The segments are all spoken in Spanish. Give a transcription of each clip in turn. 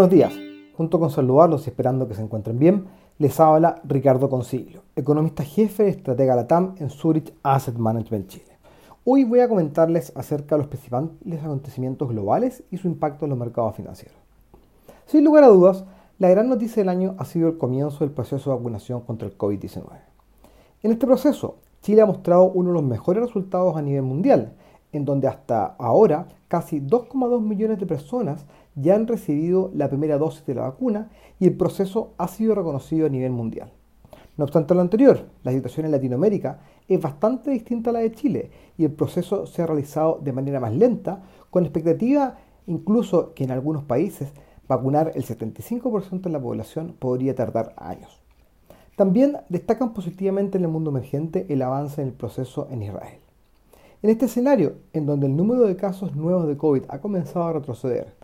buenos días. Junto con saludarlos y esperando que se encuentren bien, les habla Ricardo Consiglio, economista jefe de estratega Latam en Zurich Asset Management Chile. Hoy voy a comentarles acerca de los principales acontecimientos globales y su impacto en los mercados financieros. Sin lugar a dudas, la gran noticia del año ha sido el comienzo del proceso de vacunación contra el COVID-19. En este proceso, Chile ha mostrado uno de los mejores resultados a nivel mundial, en donde hasta ahora casi 2,2 millones de personas ya han recibido la primera dosis de la vacuna y el proceso ha sido reconocido a nivel mundial. No obstante lo anterior, la situación en Latinoamérica es bastante distinta a la de Chile y el proceso se ha realizado de manera más lenta, con expectativa incluso que en algunos países vacunar el 75% de la población podría tardar años. También destacan positivamente en el mundo emergente el avance en el proceso en Israel. En este escenario, en donde el número de casos nuevos de COVID ha comenzado a retroceder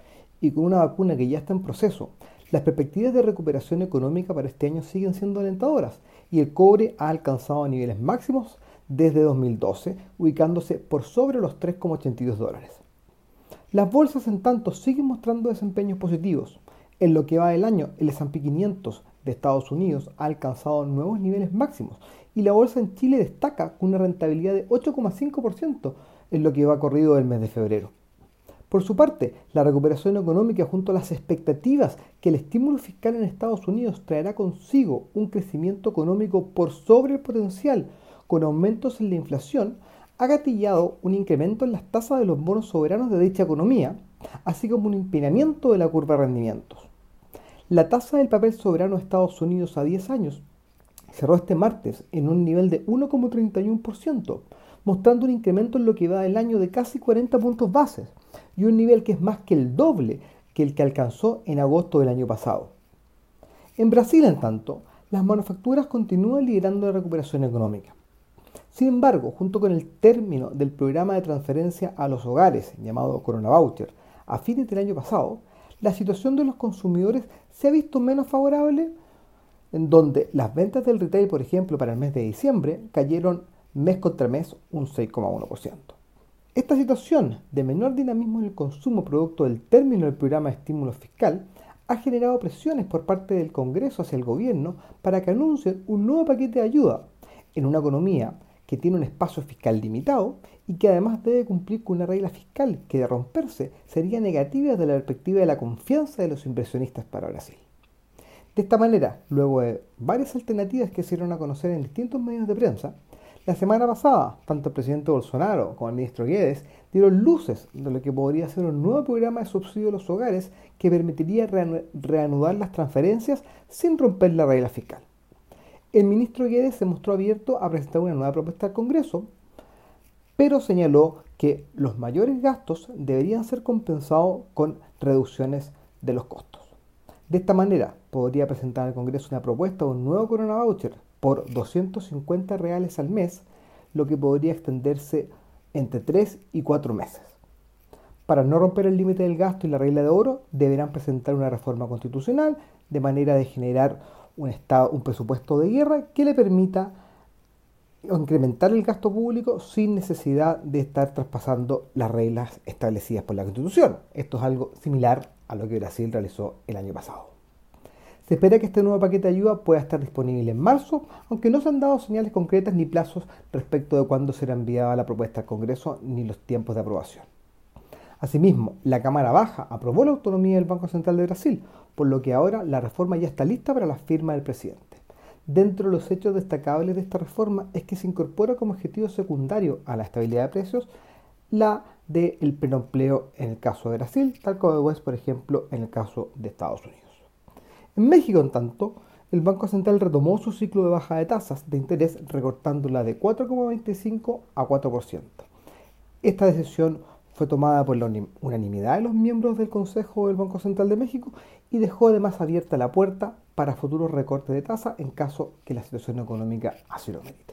y con una vacuna que ya está en proceso, las perspectivas de recuperación económica para este año siguen siendo alentadoras y el cobre ha alcanzado niveles máximos desde 2012, ubicándose por sobre los 3,82 dólares. Las bolsas, en tanto, siguen mostrando desempeños positivos. En lo que va del año, el S&P 500 de Estados Unidos ha alcanzado nuevos niveles máximos y la bolsa en Chile destaca con una rentabilidad de 8,5% en lo que va corrido del mes de febrero. Por su parte, la recuperación económica junto a las expectativas que el estímulo fiscal en Estados Unidos traerá consigo un crecimiento económico por sobre el potencial, con aumentos en la inflación, ha gatillado un incremento en las tasas de los bonos soberanos de dicha economía, así como un empinamiento de la curva de rendimientos. La tasa del papel soberano de Estados Unidos a 10 años cerró este martes en un nivel de 1,31%, mostrando un incremento en lo que va del año de casi 40 puntos bases y un nivel que es más que el doble que el que alcanzó en agosto del año pasado. En Brasil, en tanto, las manufacturas continúan liderando la recuperación económica. Sin embargo, junto con el término del programa de transferencia a los hogares llamado Corona Voucher a fines del año pasado, la situación de los consumidores se ha visto menos favorable, en donde las ventas del retail, por ejemplo, para el mes de diciembre cayeron mes contra mes un 6,1%. Esta situación de menor dinamismo en el consumo producto del término del programa de estímulo fiscal ha generado presiones por parte del Congreso hacia el gobierno para que anuncien un nuevo paquete de ayuda en una economía que tiene un espacio fiscal limitado y que además debe cumplir con una regla fiscal que de romperse sería negativa desde la perspectiva de la confianza de los inversionistas para Brasil. De esta manera, luego de varias alternativas que se dieron a conocer en distintos medios de prensa, la semana pasada, tanto el presidente Bolsonaro como el ministro Guedes dieron luces de lo que podría ser un nuevo programa de subsidio a los hogares que permitiría reanudar las transferencias sin romper la regla fiscal. El ministro Guedes se mostró abierto a presentar una nueva propuesta al Congreso, pero señaló que los mayores gastos deberían ser compensados con reducciones de los costos. De esta manera, podría presentar al Congreso una propuesta de un nuevo Corona Voucher por 250 reales al mes, lo que podría extenderse entre 3 y 4 meses. Para no romper el límite del gasto y la regla de oro, deberán presentar una reforma constitucional de manera de generar un, estado, un presupuesto de guerra que le permita incrementar el gasto público sin necesidad de estar traspasando las reglas establecidas por la Constitución. Esto es algo similar a lo que Brasil realizó el año pasado. Se espera que este nuevo paquete de ayuda pueda estar disponible en marzo, aunque no se han dado señales concretas ni plazos respecto de cuándo será enviada la propuesta al Congreso ni los tiempos de aprobación. Asimismo, la Cámara Baja aprobó la autonomía del Banco Central de Brasil, por lo que ahora la reforma ya está lista para la firma del presidente. Dentro de los hechos destacables de esta reforma es que se incorpora como objetivo secundario a la estabilidad de precios la del pleno empleo en el caso de Brasil, tal como es, por ejemplo, en el caso de Estados Unidos. En México, en tanto, el Banco Central retomó su ciclo de baja de tasas de interés recortándola de 4,25 a 4%. Esta decisión fue tomada por la unanimidad de los miembros del Consejo del Banco Central de México y dejó además abierta la puerta para futuros recortes de tasa en caso que la situación económica así lo merite.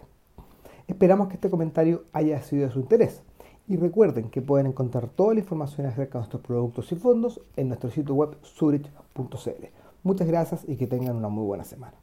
Esperamos que este comentario haya sido de su interés y recuerden que pueden encontrar toda la información acerca de nuestros productos y fondos en nuestro sitio web zurich.cl. Muchas gracias y que tengan una muy buena semana.